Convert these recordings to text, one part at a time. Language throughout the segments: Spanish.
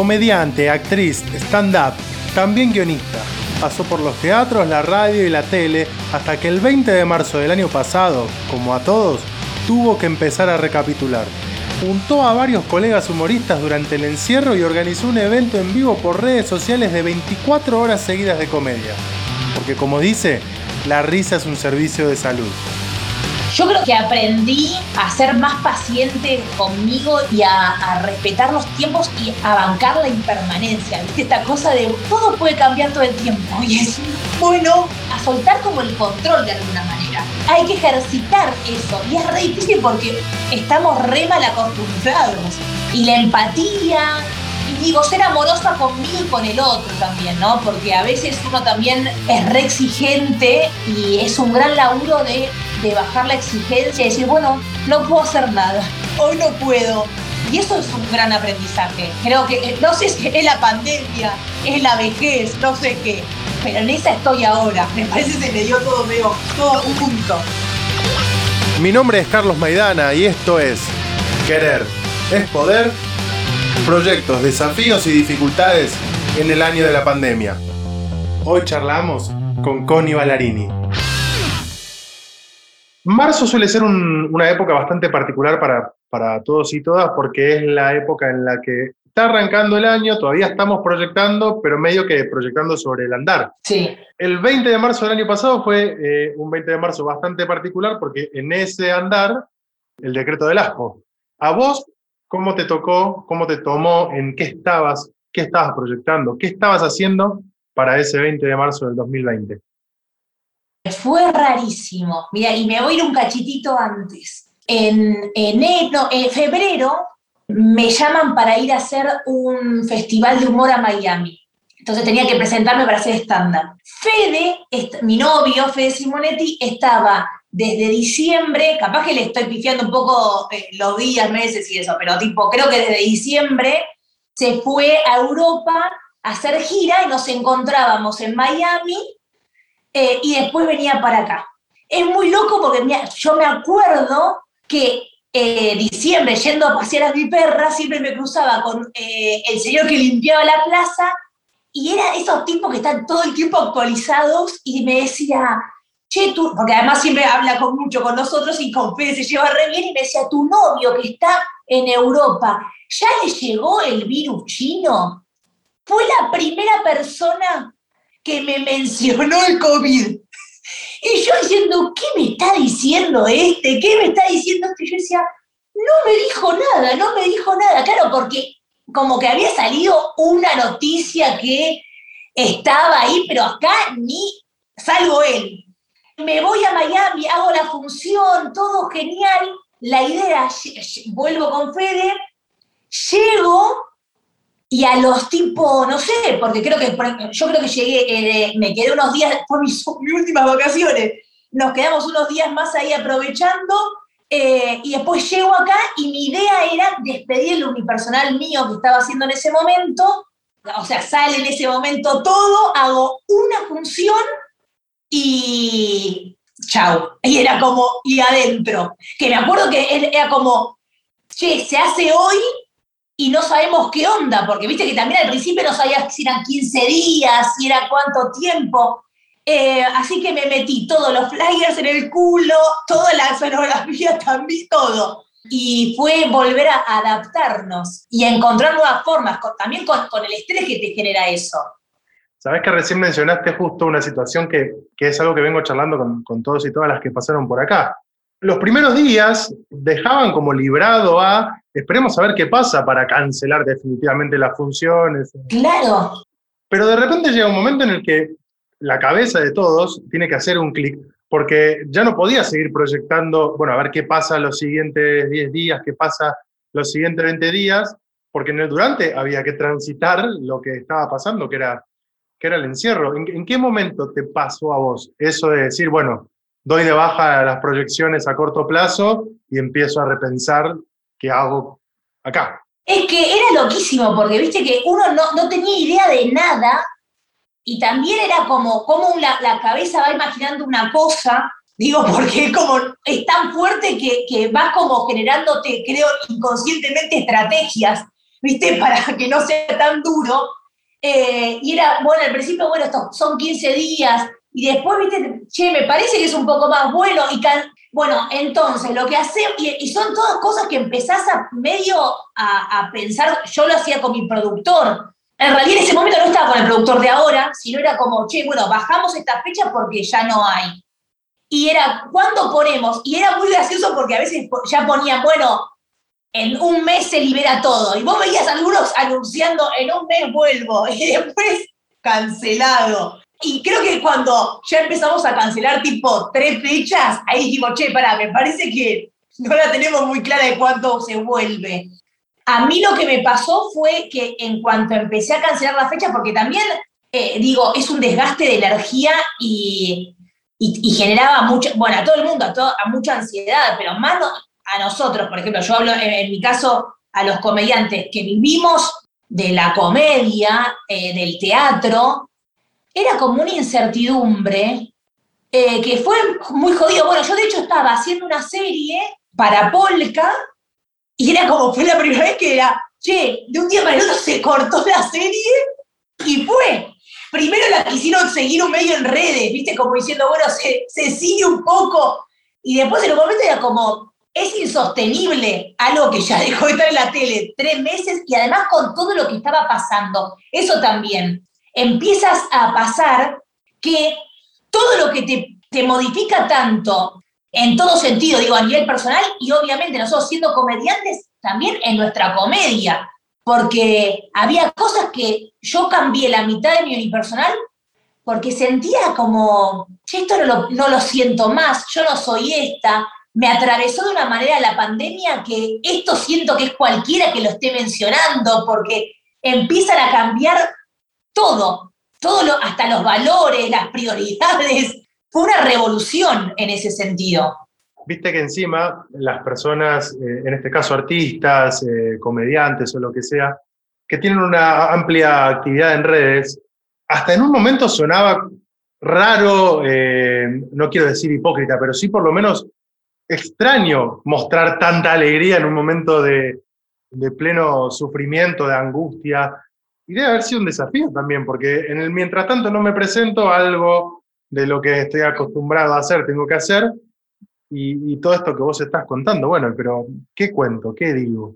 Comediante, actriz, stand-up, también guionista. Pasó por los teatros, la radio y la tele hasta que el 20 de marzo del año pasado, como a todos, tuvo que empezar a recapitular. Juntó a varios colegas humoristas durante el encierro y organizó un evento en vivo por redes sociales de 24 horas seguidas de comedia. Porque como dice, la risa es un servicio de salud. Yo creo que aprendí a ser más paciente conmigo y a, respetar los tiempos y a bancar la impermanencia. ¿Viste? Esta cosa de todo puede cambiar todo el tiempo y es bueno a soltar como el control de alguna manera. Hay que ejercitar eso y es re difícil porque estamos re mal acostumbrados. Y la empatía, y digo, ser amorosa conmigo y con el otro también, ¿no? Porque a veces uno también es re exigente y es un gran laburo de de bajar la exigencia y decir, bueno, no puedo hacer nada, hoy no puedo. Y eso es un gran aprendizaje. Creo que, eh, no sé si es la pandemia, es la vejez, no sé qué, pero en esa estoy ahora. Me parece que se me dio todo medio, todo un punto. Mi nombre es Carlos Maidana y esto es Querer es Poder, proyectos, desafíos y dificultades en el año de la pandemia. Hoy charlamos con Connie Ballarini. Marzo suele ser una época bastante particular para, para todos y todas porque es la época en la que está arrancando el año, todavía estamos proyectando, pero medio que proyectando sobre el andar. Sí. El 20 de marzo del año pasado fue eh, un 20 de marzo bastante particular porque en ese andar, el decreto del asco. ¿A vos cómo te tocó, cómo te tomó, en qué estabas, qué estabas proyectando, qué estabas haciendo para ese 20 de marzo del 2020? Fue rarísimo. Mira, y me voy a ir un cachitito antes. En enero, en febrero, me llaman para ir a hacer un festival de humor a Miami. Entonces tenía que presentarme para hacer estándar. Fede, mi novio, Fede Simonetti, estaba desde diciembre, capaz que le estoy pifiando un poco eh, los días, meses y eso, pero tipo, creo que desde diciembre se fue a Europa a hacer gira y nos encontrábamos en Miami eh, y después venía para acá. Es muy loco porque yo me acuerdo que eh, diciembre, yendo a pasear a mi perra, siempre me cruzaba con eh, el señor que limpiaba la plaza y era esos tipos que están todo el tiempo actualizados y me decía, che, tú, porque además siempre habla con mucho con nosotros y con Fede se lleva re bien y me decía, tu novio que está en Europa, ¿ya le llegó el virus chino? Fue la primera persona que me mencionó el COVID. Y yo diciendo, ¿qué me está diciendo este? ¿Qué me está diciendo este? Yo decía, no me dijo nada, no me dijo nada. Claro, porque como que había salido una noticia que estaba ahí, pero acá ni salgo él. Me voy a Miami, hago la función, todo genial. La idea, vuelvo con Fede, llego y a los tipos, no sé, porque creo que yo creo que llegué, eh, me quedé unos días, fue mis, últimas vacaciones, nos quedamos unos días más ahí aprovechando, eh, y después llego acá y mi idea era despedir el unipersonal mío que estaba haciendo en ese momento, o sea, sale en ese momento todo, hago una función y chao. Y era como, y adentro, que me acuerdo que era como, che, se hace hoy y no sabemos qué onda, porque viste que también al principio no sabías si eran 15 días, si era cuánto tiempo. Eh, así que me metí todos los flyers en el culo, toda la sonografía también, todo. Y fue volver a adaptarnos y a encontrar nuevas formas, también con, el estrés que te genera eso. Sabes que recién mencionaste justo una situación que, que es algo que vengo charlando con, con todos y todas las que pasaron por acá los primeros días dejaban como librado a, esperemos a ver qué pasa para cancelar definitivamente las funciones. Claro. Pero de repente llega un momento en el que la cabeza de todos tiene que hacer un clic, porque ya no podía seguir proyectando, bueno, a ver qué pasa los siguientes 10 días, qué pasa los siguientes 20 días, porque en el durante había que transitar lo que estaba pasando, que era, que era el encierro. ¿En qué momento te pasó a vos eso de decir, bueno, doy de baja las proyecciones a corto plazo y empiezo a repensar qué hago acá. Es que era loquísimo, porque viste que uno no, tenía idea de nada y también era como, como la, la, cabeza va imaginando una cosa, digo, porque como, es tan fuerte que, que vas como generándote, creo, inconscientemente estrategias. ¿viste? Para que no sea tan duro. Eh, y era, bueno, al principio, bueno, esto son 15 días, y después, viste, che, me parece que es un poco más bueno, y bueno, entonces lo que hacemos, y, son todas cosas que empezás a medio a, pensar, yo lo hacía con mi productor, en realidad en ese momento no estaba con el productor de ahora, sino era como, che, bueno, bajamos esta fecha porque ya no hay. Y era, ¿cuándo ponemos? Y era muy gracioso porque a veces ya ponían, bueno, en un mes se libera todo. Y vos veías algunos anunciando, en un mes vuelvo, y después cancelado. Y creo que cuando ya empezamos a cancelar tipo tres fechas, ahí dijimos, che, pará, me parece que no la tenemos muy clara de cuánto se vuelve. A mí lo que me pasó fue que en cuanto empecé a cancelar la fecha, porque también, eh, digo, es un desgaste de energía y, y, generaba mucho, bueno, a todo el mundo, a, a mucha ansiedad, pero más a nosotros, por ejemplo, yo hablo en, mi caso a los comediantes que vivimos de la comedia, eh, del teatro, era como una incertidumbre eh, que fue muy jodido. Bueno, yo de hecho estaba haciendo una serie para Polka y era como, fue la primera vez que era, che, de un día para el otro se cortó la serie y fue. Primero la quisieron seguir un medio en redes, viste, como diciendo, bueno, se, se sigue un poco. Y después en un momento era como, es insostenible algo que ya dejó de estar en la tele tres meses y además con todo lo que estaba pasando. Eso también. Empiezas a pasar que todo lo que te, te modifica tanto en todo sentido, digo, a nivel personal y obviamente nosotros siendo comediantes también en nuestra comedia, porque había cosas que yo cambié la mitad de mi unipersonal porque sentía como, esto no lo, no lo siento más, yo no soy esta, me atravesó de una manera la pandemia que esto siento que es cualquiera que lo esté mencionando, porque empiezan a cambiar todo, todo hasta los valores, las prioridades. Fue una revolución en ese sentido. Viste que encima las personas, eh, en este caso artistas, eh, comediantes o lo que sea, que tienen una amplia actividad en redes, hasta en un momento sonaba raro, eh, no quiero decir hipócrita, pero sí por lo menos extraño mostrar tanta alegría en un momento de, pleno sufrimiento, de angustia. Y debe haber sido un desafío también, porque mientras tanto no me presento algo de lo que estoy acostumbrado a hacer, tengo que hacer, y, todo esto que vos estás contando, bueno, pero ¿qué cuento? ¿Qué digo?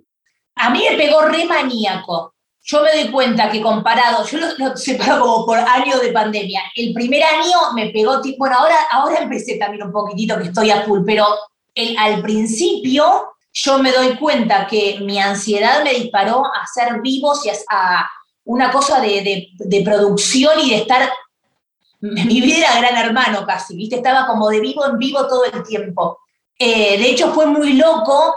A mí me pegó re maníaco. Yo me doy cuenta que comparado, yo lo, separo como por año de pandemia. El primer año me pegó, bueno, ahora, ahora empecé también un poquitito que estoy a full, pero al principio yo me doy cuenta que mi ansiedad me disparó a ser vivos y a, una cosa de, producción y de estar, mi vida era gran hermano casi, ¿viste? Estaba como de vivo en vivo todo el tiempo. Eh, de hecho fue muy loco,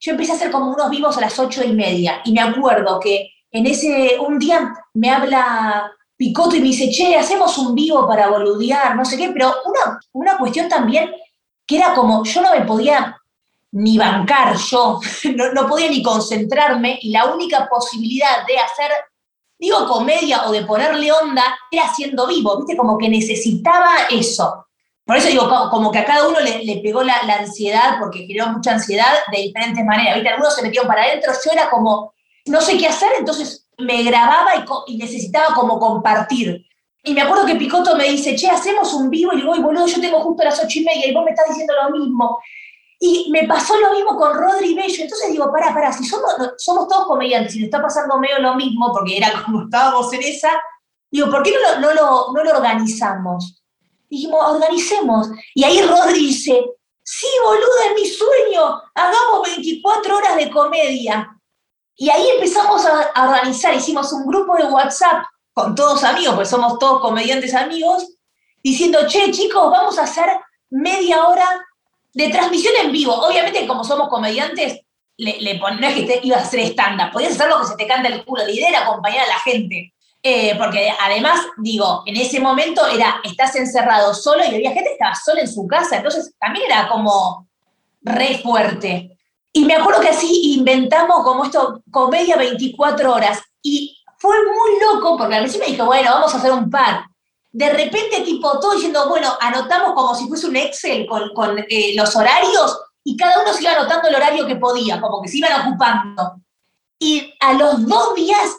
yo empecé a hacer como unos vivos a las ocho y media y me acuerdo que en ese, un día me habla Picoto y me dice, che, hacemos un vivo para boludear, no sé qué, pero una, una cuestión también que era como, yo no me podía ni bancar yo, no, podía ni concentrarme y la única posibilidad de hacer, digo, comedia o de ponerle onda era siendo vivo, ¿viste? Como que necesitaba eso. Por eso digo, como que a cada uno le, pegó la, ansiedad, porque generó mucha ansiedad de diferentes maneras, ¿viste? Algunos se metieron para adentro, yo era como, no sé qué hacer, entonces me grababa y, y necesitaba como compartir. Y me acuerdo que Picoto me dice, che, hacemos un vivo, y digo, boludo, yo tengo justo las ocho y media y vos me estás diciendo lo mismo. Y me pasó lo mismo con Rodri Bello. Entonces digo, pará, pará, si somos, todos comediantes y le está pasando medio lo mismo, porque era como estábamos en esa, digo, ¿por qué no lo, no lo, organizamos? Dijimos, organicemos. Y ahí Rodri dice, sí, boludo, es mi sueño, hagamos 24 horas de comedia. Y ahí empezamos a organizar, hicimos un grupo de WhatsApp con todos amigos, pues somos todos comediantes amigos, diciendo, che, chicos, vamos a hacer media hora de transmisión en vivo. Obviamente, como somos comediantes, le, le no es que te ibas a hacer estándar, podías hacer lo que se te canta el culo. La idea era acompañar a la gente. Eh, porque además, digo, en ese momento era, estás encerrado solo y había gente que estaba sola en su casa, entonces también era como re fuerte. Y me acuerdo que así inventamos como esto, comedia 24 horas. Y fue muy loco porque al principio dije, bueno, vamos a hacer un par. De repente, tipo, todo diciendo, bueno, anotamos como si fuese un Excel con, eh, los horarios y cada uno se iba anotando el horario que podía, como que se iban ocupando. y a los dos días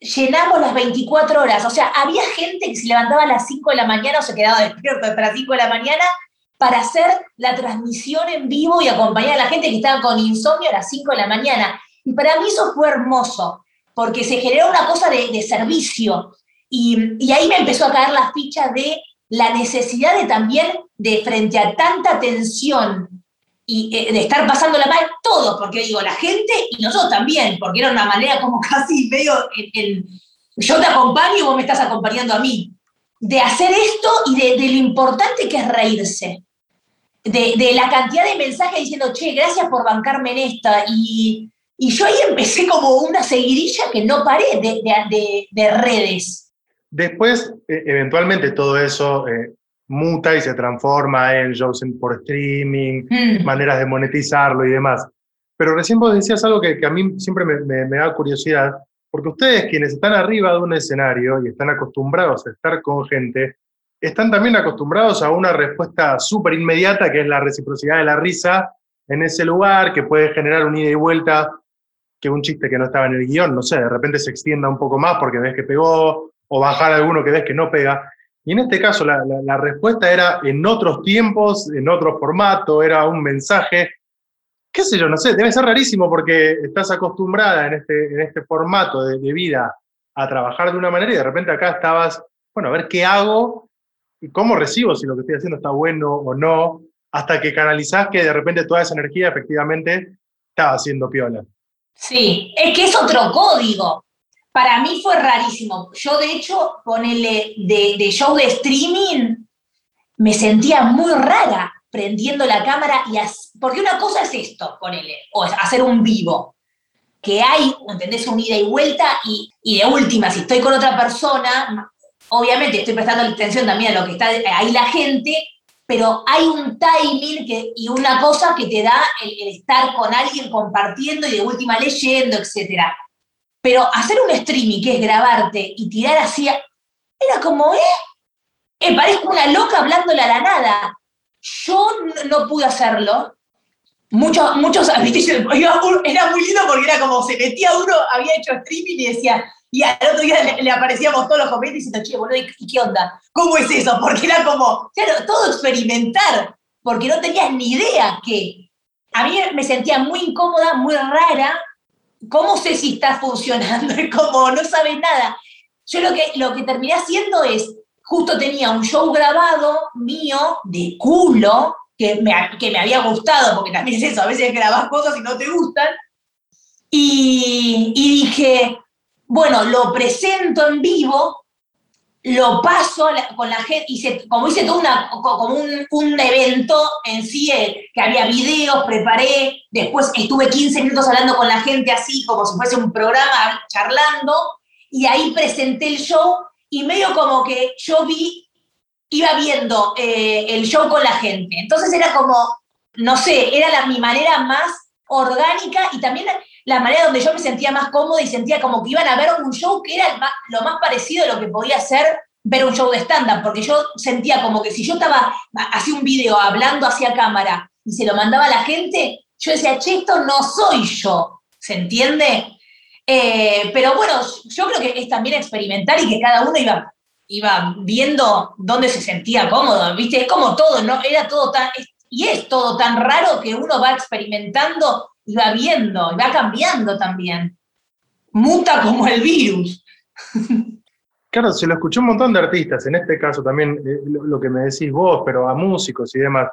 llenamos las 24 horas. O sea, había gente que se levantaba a las 5 de la mañana o se quedaba despierto hasta las 5 de la mañana para hacer la transmisión en vivo y acompañar a la gente que estaba con insomnio a las 5 de la mañana. Y para mí eso fue hermoso, porque se generó una cosa de, servicio. Y, y, ahí me empezó a caer la ficha de la necesidad de también, de frente a tanta tensión y eh, de estar pasando la mal, todos, porque digo, la gente y nosotros también, porque era una manera como casi medio, el, yo te acompaño y vos me estás acompañando a mí, de hacer esto y de, de lo importante que es reírse de, la cantidad de mensajes diciendo, che, gracias por bancarme en esta. Y, yo ahí empecé como una seguidilla que no paré de, redes. Después, e, eventualmente todo eso eh, muta y se transforma en shows por streaming, mm. maneras de monetizarlo y demás. Pero recién vos decías algo que, a mí siempre me, me, da curiosidad, porque ustedes quienes están arriba de un escenario y están acostumbrados a estar con gente, están también acostumbrados a una respuesta súper inmediata, que es la reciprocidad de la risa en ese lugar, que puede generar un ida y vuelta, que un chiste que no estaba en el guion, no sé, de repente se extienda un poco más porque ves que pegó, o bajar alguno que ves que no pega. Y en este caso la, respuesta era en otros tiempos, en otro formato, era un mensaje, qué sé yo, no sé, debe ser rarísimo porque estás acostumbrada en este, en este formato de, de vida a trabajar de una manera y de repente acá estabas, bueno, a ver qué hago y cómo recibo si lo que estoy haciendo está bueno o no, hasta que canalizás que de repente toda esa energía efectivamente estaba haciendo piola. Sí, es que es otro código. Para mí fue rarísimo. Yo, de hecho, ponele de, de show de streaming, me sentía muy rara prendiendo la cámara y porque una cosa es esto, ponele, o hacer un vivo, que hay, ¿entendés? Un ida y vuelta y, y de última, si estoy con otra persona, obviamente estoy prestando atención también a lo que está ahí la gente, pero hay un timing que, y una cosa que te da el, estar con alguien compartiendo y de última leyendo, etc. Pero hacer un streaming, que es grabarte y tirar así, era como, ¿eh? eh parezco una loca hablándole a la nada. Yo no, pude hacerlo. Muchos, muchos, era muy lindo porque era como se metía uno, había hecho streaming y decía, y al otro día le, aparecíamos todos los comentarios diciendo, che, boludo, ¿y qué onda? ¿Cómo es eso? Porque era como, claro, todo experimentar, porque no tenías ni idea que. A mí me sentía muy incómoda, muy rara. ¿Cómo sé si está funcionando? Como, no sabes nada. Yo lo que, lo que terminé haciendo es, justo tenía un show grabado mío de culo, que me, que me había gustado, porque también es eso, a veces grabas cosas y no te gustan. Y, y dije, bueno, lo presento en vivo, lo paso con la gente, hice, como hice todo como un, evento en sí, eh, que había videos, preparé, después estuve 15 minutos hablando con la gente así, como si fuese un programa, charlando, y ahí presenté el show, y medio como que yo vi, iba viendo eh, el show con la gente. Entonces era como, no sé, era la, mi manera más orgánica y también la manera donde yo me sentía más cómoda y sentía como que iban a ver un show que era lo más parecido a lo que podía ser ver un show de stand-up, porque yo sentía como que si yo estaba, hacía un video hablando hacia cámara y se lo mandaba a la gente, yo decía, esto no soy yo, ¿se entiende? Eh, pero bueno, yo creo que es también experimentar y que cada uno iba, iba viendo dónde se sentía cómodo, ¿viste? Es como todo, ¿no? Era todo tan, y es todo tan raro que uno va experimentando y va viendo, y va cambiando también. Muta como el virus. Claro, se lo escuché un montón de artistas, en este caso también eh, lo, que me decís vos, pero a músicos y demás.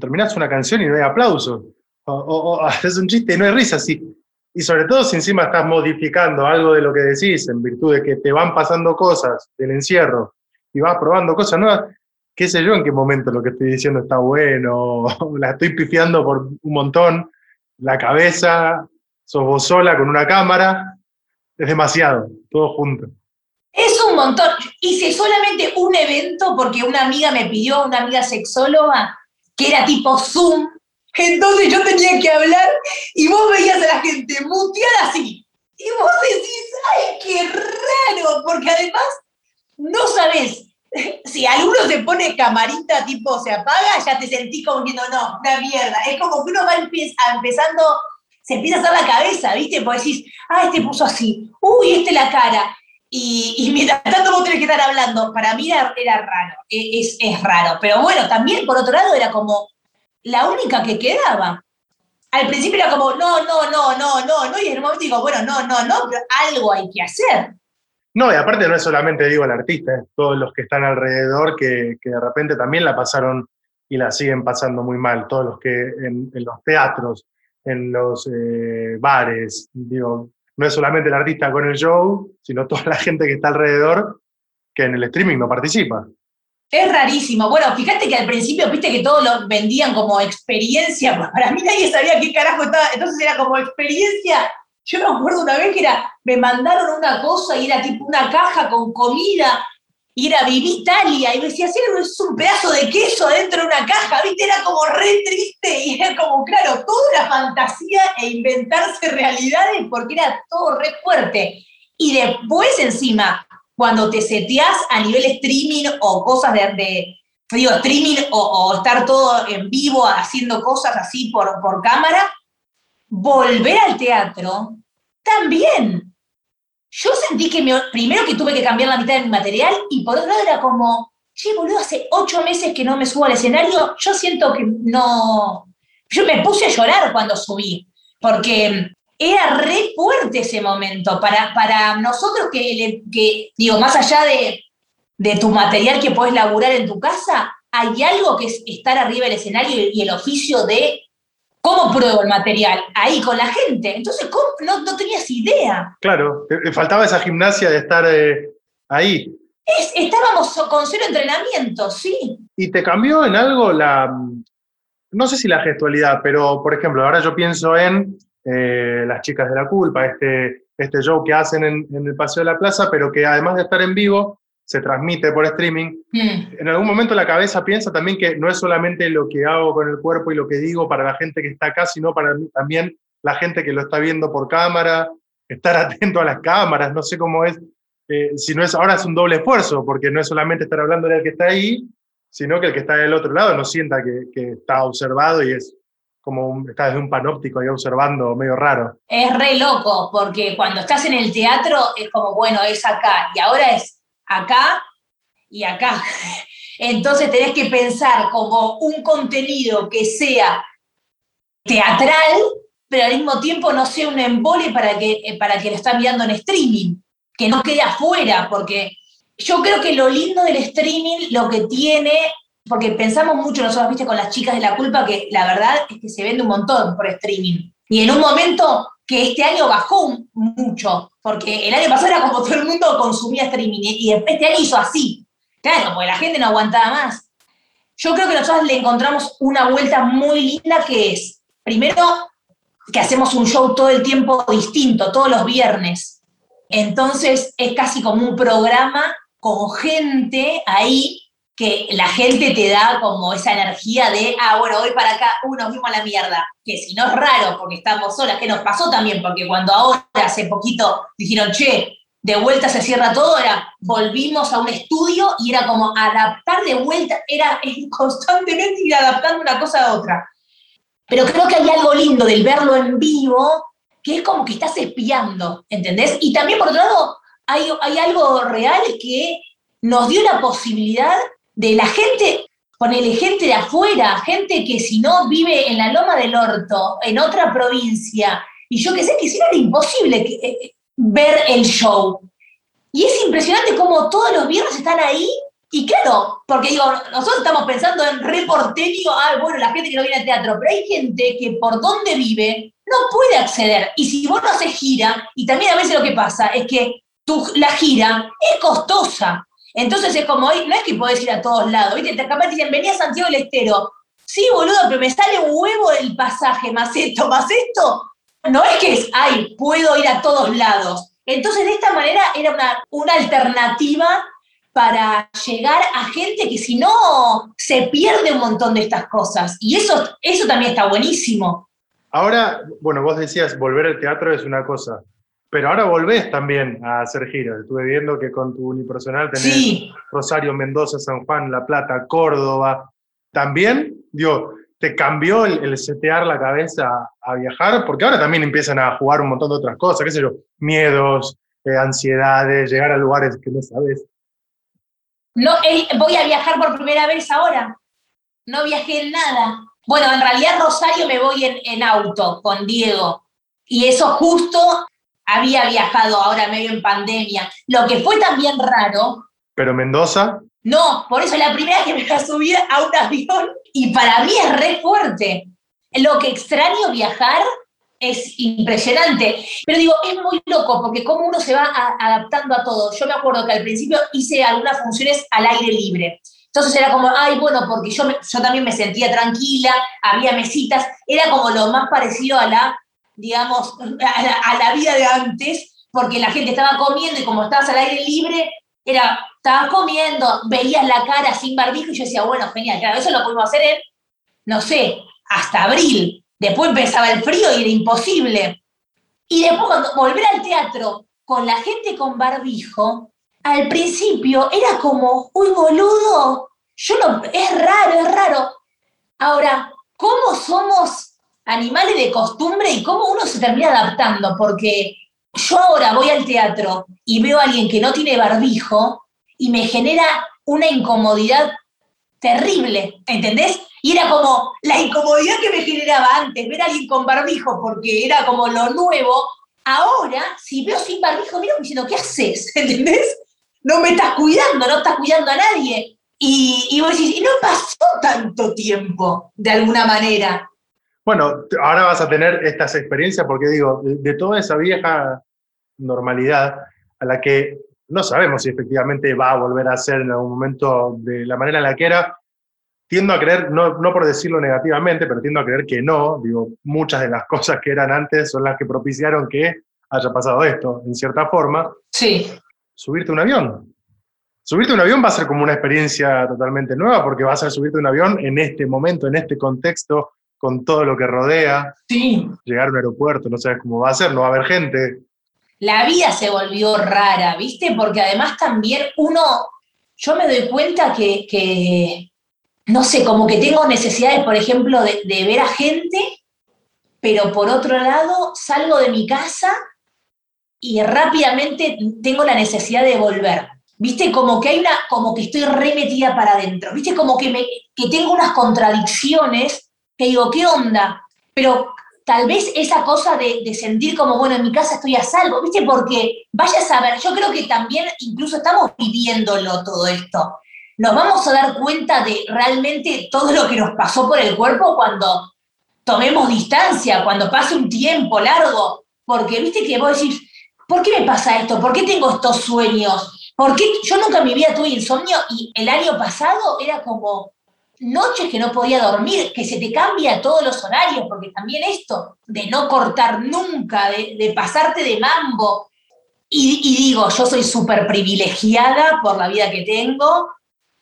Terminás una canción y no hay aplauso, o, haces un chiste y no hay risa, sí. Y sobre todo si encima estás modificando algo de lo que decís, en virtud de que te van pasando cosas del encierro y vas probando cosas nuevas, qué sé yo en qué momento lo que estoy diciendo está bueno, la estoy pifiando por un montón, la cabeza, sos vos sola con una cámara, es demasiado, todo junto. Es un montón. Hice solamente un evento porque una amiga me pidió, una amiga sexóloga, que era tipo Zoom. Entonces yo tenía que hablar y vos veías a la gente muteada así. Y vos decís, ay, qué raro, porque además no sabés si alguno se pone camarita tipo se apaga, ya te sentís como diciendo, no, una mierda. Es como que uno va empezando, se empieza a hacer la cabeza, ¿viste? Porque decís, ah, este puso así, uy, este la cara. Y, mientras tanto vos tenés que estar hablando. Para mí era, raro, e, es, es raro. Pero bueno, también por otro lado era como la única que quedaba. Al principio era como, no, no, no, no, no, no, y en un momento digo, bueno, no, no, no, pero algo hay que hacer. No, y aparte no es solamente, digo, el artista, es todos los que están alrededor que, que, de repente también la pasaron y la siguen pasando muy mal, todos los que en, los teatros, en los eh, bares, digo, no es solamente el artista con el show, sino toda la gente que está alrededor que en el streaming no participa. Es rarísimo. Bueno, fíjate que al principio, viste que todos lo vendían como experiencia. Para mí nadie sabía qué carajo estaba. Entonces era como experiencia. Yo me acuerdo una vez que era, me mandaron una cosa y era tipo una caja con comida y era Viví Italia, y me decía, sí, es un pedazo de queso dentro de una caja, ¿viste? Era como re triste, y era como, claro, toda una fantasía e inventarse realidades porque era todo re fuerte. Y después encima, cuando te seteás a nivel streaming o cosas de, digo, streaming o, estar todo en vivo haciendo cosas así por, por cámara, volver al teatro también yo sentí que primero que tuve que cambiar la mitad de mi material y por otro lado era como, che, boludo, hace ocho meses que no me subo al escenario, yo siento que no... Yo me puse a llorar cuando subí, porque era re fuerte ese momento. Para, para nosotros que, que, digo, más allá de, de tu material que puedes laburar en tu casa, hay algo que es estar arriba del escenario y el oficio de ¿Cómo pruebo el material? Ahí con la gente. Entonces, No, no, tenías idea. Claro, te, faltaba esa gimnasia de estar eh, ahí. estábamos con cero entrenamiento, sí. ¿Y te cambió en algo la, no sé si la gestualidad, pero por ejemplo, ahora yo pienso en eh, Las Chicas de la Culpa, este, este show que hacen en, en el Paseo de la Plaza, pero que además de estar en vivo, se transmite por streaming, mm. en algún momento la cabeza piensa también que no es solamente lo que hago con el cuerpo y lo que digo para la gente que está acá, sino para también la gente que lo está viendo por cámara, estar atento a las cámaras, no sé cómo es, eh, si no es, ahora es un doble esfuerzo, porque no es solamente estar hablando del que está ahí, sino que el que está del otro lado no sienta que, que está observado y es como está desde un panóptico ahí observando, medio raro. Es re loco, porque cuando estás en el teatro es como, bueno, es acá, y ahora es acá y acá. Entonces tenés que pensar como un contenido que sea teatral, pero al mismo tiempo no sea un embole para que, eh, para que lo están mirando en streaming, que no quede afuera, porque yo creo que lo lindo del streaming, lo que tiene, porque pensamos mucho nosotros, viste, con las chicas de la culpa, que la verdad es que se vende un montón por streaming. Y en un momento que este año bajó mucho, porque el año pasado era como todo el mundo consumía streaming y este año hizo así. Claro, porque la gente no aguantaba más. Yo creo que nosotros le encontramos una vuelta muy linda que es, primero, que hacemos un show todo el tiempo distinto, todos los viernes. Entonces es casi como un programa con gente ahí que la gente te da como esa energía de, ah, bueno, voy para acá, uno mismo a la mierda. Que si no es raro porque estamos solas, que nos pasó también, porque cuando ahora hace poquito dijeron, che, de vuelta se cierra todo, era, volvimos a un estudio y era como adaptar de vuelta, era constantemente ir adaptando una cosa a otra. Pero creo que hay algo lindo del verlo en vivo, que es como que estás espiando, ¿entendés? Y también, por otro lado, hay, hay algo real que nos dio la posibilidad de la gente, ponele gente de afuera, gente que si no vive en la Loma del Orto, en otra provincia, y yo que sé que si era imposible eh, eh, ver el show. Y es impresionante cómo todos los viernes están ahí, y claro, porque digo, nosotros estamos pensando en reporterio, ah, bueno, la gente que no viene al teatro, pero hay gente que por donde vive no puede acceder. Y si vos no haces gira, y también a veces lo que pasa es que tu, la gira es costosa. Entonces es como, no es que podés ir a todos lados, ¿viste? Te capaz dicen, venía a Santiago del Estero. Sí, boludo, pero me sale un huevo el pasaje, más esto, más esto. No es que es, ay, puedo ir a todos lados. Entonces, de esta manera era una, una alternativa para llegar a gente que si no se pierde un montón de estas cosas. Y eso, eso también está buenísimo. Ahora, bueno, vos decías, volver al teatro es una cosa. Pero ahora volvés también a hacer giras. Estuve viendo que con tu unipersonal tenés Rosario, Mendoza, San Juan, La Plata, Córdoba. También, digo, ¿te cambió el, setear la cabeza a viajar? Porque ahora también empiezan a jugar un montón de otras cosas, qué sé yo, miedos, eh, ansiedades, llegar a lugares que no sabes. No, eh, voy a viajar por primera vez ahora. No viajé en nada. Bueno, en realidad Rosario me voy en, en auto con Diego. Y eso justo había viajado ahora medio en pandemia. Lo que fue también raro. Pero Mendoza. No, por eso la primera que me voy a subir a un avión y para mí es re fuerte. Lo que extraño viajar es impresionante. Pero digo, es muy loco porque como uno se va adaptando a todo. Yo me acuerdo que al principio hice algunas funciones al aire libre. Entonces era como, ay, bueno, porque yo, yo también me sentía tranquila, había mesitas, era como lo más parecido a la, digamos, a la, vida de antes, porque la gente estaba comiendo y como estabas al aire libre, era, estabas comiendo, veías la cara sin barbijo y yo decía, bueno, genial, claro, eso lo pudimos hacer en, no sé, hasta abril. Después empezaba el frío y era imposible. Y después cuando volver al teatro con la gente con barbijo, al principio era como, uy, boludo, yo es raro, es raro. Ahora, ¿cómo somos animales de costumbre y cómo uno se termina adaptando? Porque yo ahora voy al teatro y veo a alguien que no tiene barbijo y me genera una incomodidad terrible, ¿entendés? Y era como la incomodidad que me generaba antes, ver a alguien con barbijo, porque era como lo nuevo. Ahora, si veo sin barbijo, miro diciendo, ¿qué haces? ¿Entendés? No me estás cuidando, no estás cuidando a nadie. Y, y y no pasó tanto tiempo, de alguna manera. Bueno, ahora vas a tener estas experiencias porque digo, de, toda esa vieja normalidad a la que no sabemos si efectivamente va a volver a ser en algún momento de la manera en la que era, tiendo a creer, no, no, por decirlo negativamente, pero tiendo a creer que no, digo, muchas de las cosas que eran antes son las que propiciaron que haya pasado esto, en cierta forma. Sí. Subirte a un avión. Subirte a un avión va a ser como una experiencia totalmente nueva, porque vas a subirte a un avión en este momento, en este contexto, con todo lo que rodea. Sí. Llegar a un aeropuerto, no sabes cómo va a ser, no va a haber gente. La vida se volvió rara, ¿viste? Porque además también uno, yo me doy cuenta que, que no sé, como que tengo necesidades, por ejemplo, de, de ver a gente, pero por otro lado salgo de mi casa y rápidamente tengo la necesidad de volver. ¿Viste? Como que hay una, como que estoy remetida para adentro. ¿Viste? Como que, me, que tengo unas contradicciones que digo, ¿qué onda? Pero tal vez esa cosa de, de, sentir como, bueno, en mi casa estoy a salvo, ¿viste? Porque vaya a saber, yo creo que también incluso estamos viviéndolo todo esto. Nos vamos a dar cuenta de realmente todo lo que nos pasó por el cuerpo cuando tomemos distancia, cuando pase un tiempo largo, porque viste que vos decís, ¿por qué me pasa esto? ¿Por qué tengo estos sueños? Porque yo nunca en mi vida tuve insomnio y el año pasado era como noches que no podía dormir, que se te cambia todos los horarios, porque también esto de no cortar nunca, de, pasarte de mambo. Y, digo, yo soy súper privilegiada por la vida que tengo,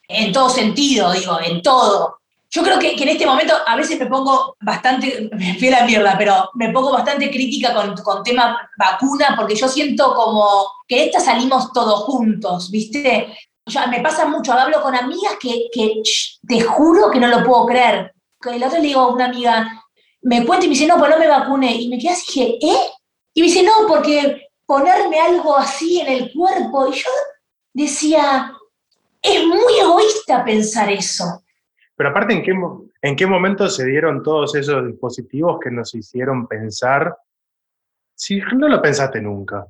en todo sentido, digo, en todo. Yo creo que, que, en este momento a veces me pongo bastante, me fui a la mierda, pero me pongo bastante crítica con, con tema vacuna, porque yo siento como que esta salimos todos juntos, ¿viste? Me pasa mucho, hablo con amigas que, que te juro que no lo puedo creer. Que el otro le digo a una amiga, me cuenta y me dice, no, pues no me vacuné. Y me quedé así, dije, ¿eh? Y me dice, no, porque ponerme algo así en el cuerpo. Y yo decía, es muy egoísta pensar eso. Pero aparte, ¿en qué, ¿en qué momento se dieron todos esos dispositivos que nos hicieron pensar? Si no lo pensaste nunca.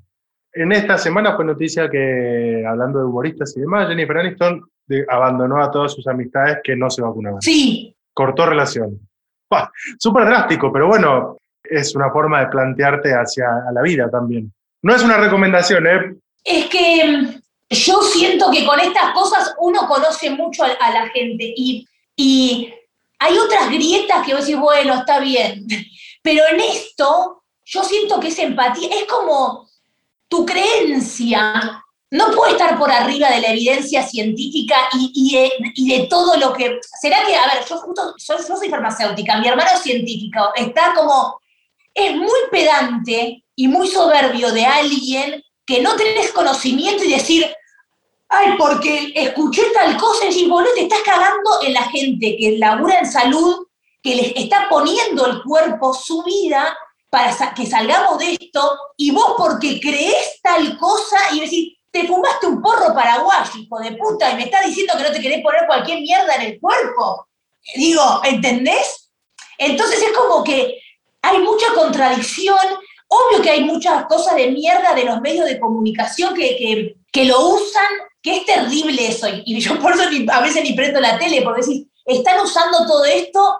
En esta semana fue noticia que, hablando de humoristas y demás, Jennifer Aniston abandonó a todas sus amistades que no se vacunaban. Sí. Cortó relación. Súper drástico, pero bueno, es una forma de plantearte hacia la vida también. No es una recomendación, ¿eh? Es que mm, yo siento que con estas cosas uno conoce mucho a, a la gente y y hay otras grietas que vos decís, bueno, está bien. Pero en esto, yo siento que es empatía, es como tu creencia no puede estar por arriba de la evidencia científica y, de, todo lo que... ¿Será que, a ver, yo justo, yo, soy farmacéutica, mi hermano es científico, está como... Es muy pedante y muy soberbio de alguien que no tenés conocimiento y decir, ay, porque escuché tal cosa y decís, boludo, te estás cagando en la gente que labura en salud, que les está poniendo el cuerpo, su vida, para que salgamos de esto, y vos porque crees tal cosa y decís, te fumaste un porro paraguayo, hijo de puta, y me estás diciendo que no te querés poner cualquier mierda en el cuerpo. Digo, ¿entendés? Entonces es como que hay mucha contradicción. Obvio que hay muchas cosas de mierda de los medios de comunicación que, que, lo usan, que es terrible eso. Y yo por eso a veces ni prendo la tele, porque decís, están usando todo esto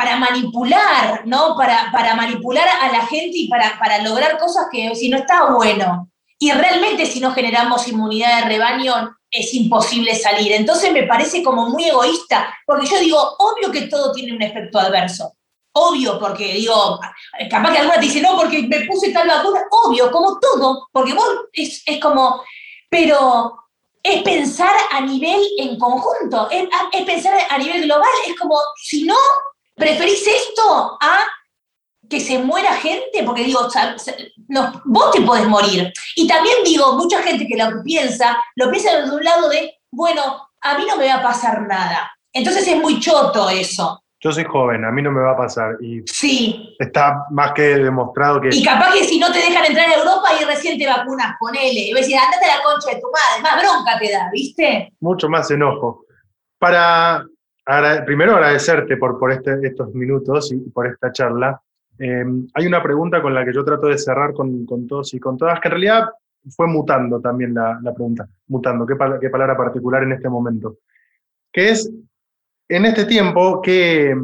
para manipular, ¿no? Para, para manipular a la gente y para, para lograr cosas que si no está bueno. Y realmente si no generamos inmunidad de rebaño es imposible salir. Entonces me parece como muy egoísta, porque yo digo, obvio que todo tiene un efecto adverso. Obvio, porque digo, capaz que alguna te dice, no, porque me puse tal vacuna. Obvio, como todo, porque vos es, es como, pero es pensar a nivel en conjunto, es, es pensar a nivel global. Es como, si no, preferís esto a que se muera gente, porque digo, no, vos te podés morir. Y también digo, mucha gente que lo piensa, lo piensa de un lado de, bueno, a mí no me va a pasar nada. Entonces es muy choto eso. Yo soy joven, a mí no me va a pasar. Y sí. Está más que demostrado que. Y capaz que si no te dejan entrar a Europa y recién te vacunas, ponele. Y vas a decir, andate a la concha de tu madre, más bronca te da, ¿viste? Mucho más enojo. Para primero agradecerte por, por este, estos minutos y por esta charla. Eh, hay una pregunta con la que yo trato de cerrar con, con, todos y con todas, que en realidad fue mutando también la, la pregunta, mutando, qué, qué, palabra particular en este momento, que es, en este tiempo, ¿qué,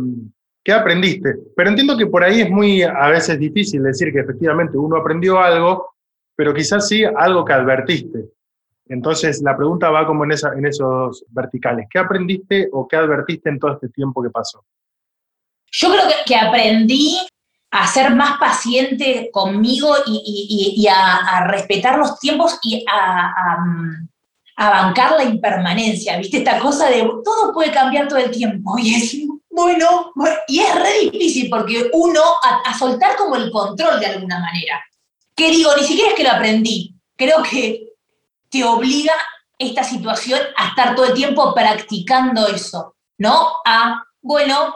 ¿qué aprendiste? Pero entiendo que por ahí es muy a veces difícil decir que efectivamente uno aprendió algo, pero quizás sí algo que advertiste. Entonces, la pregunta va como en, esos verticales. ¿Qué aprendiste o qué advertiste en todo este tiempo que pasó? Yo creo que, aprendí a ser más paciente conmigo y, a, respetar los tiempos y a, bancar la impermanencia, ¿viste? Esta cosa de todo puede cambiar todo el tiempo y es bueno, y es re difícil porque uno a, soltar como el control de alguna manera. Que digo, ni siquiera es que lo aprendí, creo que te obliga esta situación a estar todo el tiempo practicando eso, ¿no? A, bueno,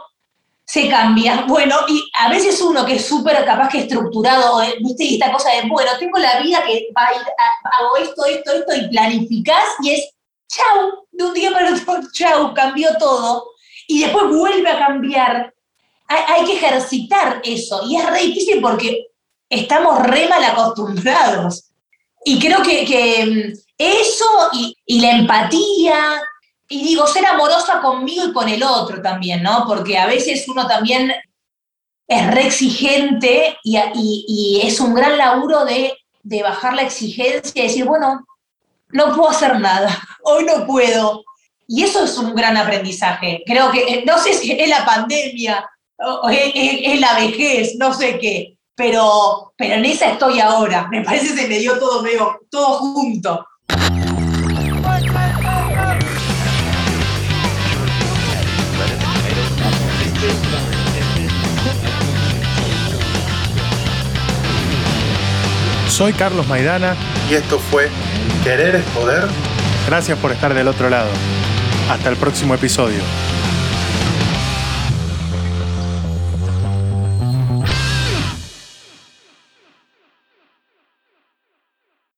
se cambia, bueno, y a veces uno que es súper capaz que estructurado, eh, ¿viste? Y esta cosa de, bueno, tengo la vida que va a ir, hago esto, esto, esto, y planificás, y es, chau, de un día para otro, chau, cambió todo, y después vuelve a cambiar. Hay, que ejercitar eso, y es re difícil porque estamos re mal acostumbrados. Y creo que, mm, eso y, la empatía, y digo, ser amorosa conmigo y con el otro también, ¿no? Porque a veces uno también es re exigente y, es un gran laburo de, bajar la exigencia y decir, bueno, no puedo hacer nada, hoy no puedo. Y eso es un gran aprendizaje. Creo que, eh, no sé si es la pandemia, o es la vejez, no sé qué, pero, pero en esa estoy ahora. Me parece que se me dio todo medio, todo junto. Soy Carlos Maidana y esto fue Querer es Poder. Gracias por estar del otro lado. Hasta el próximo episodio.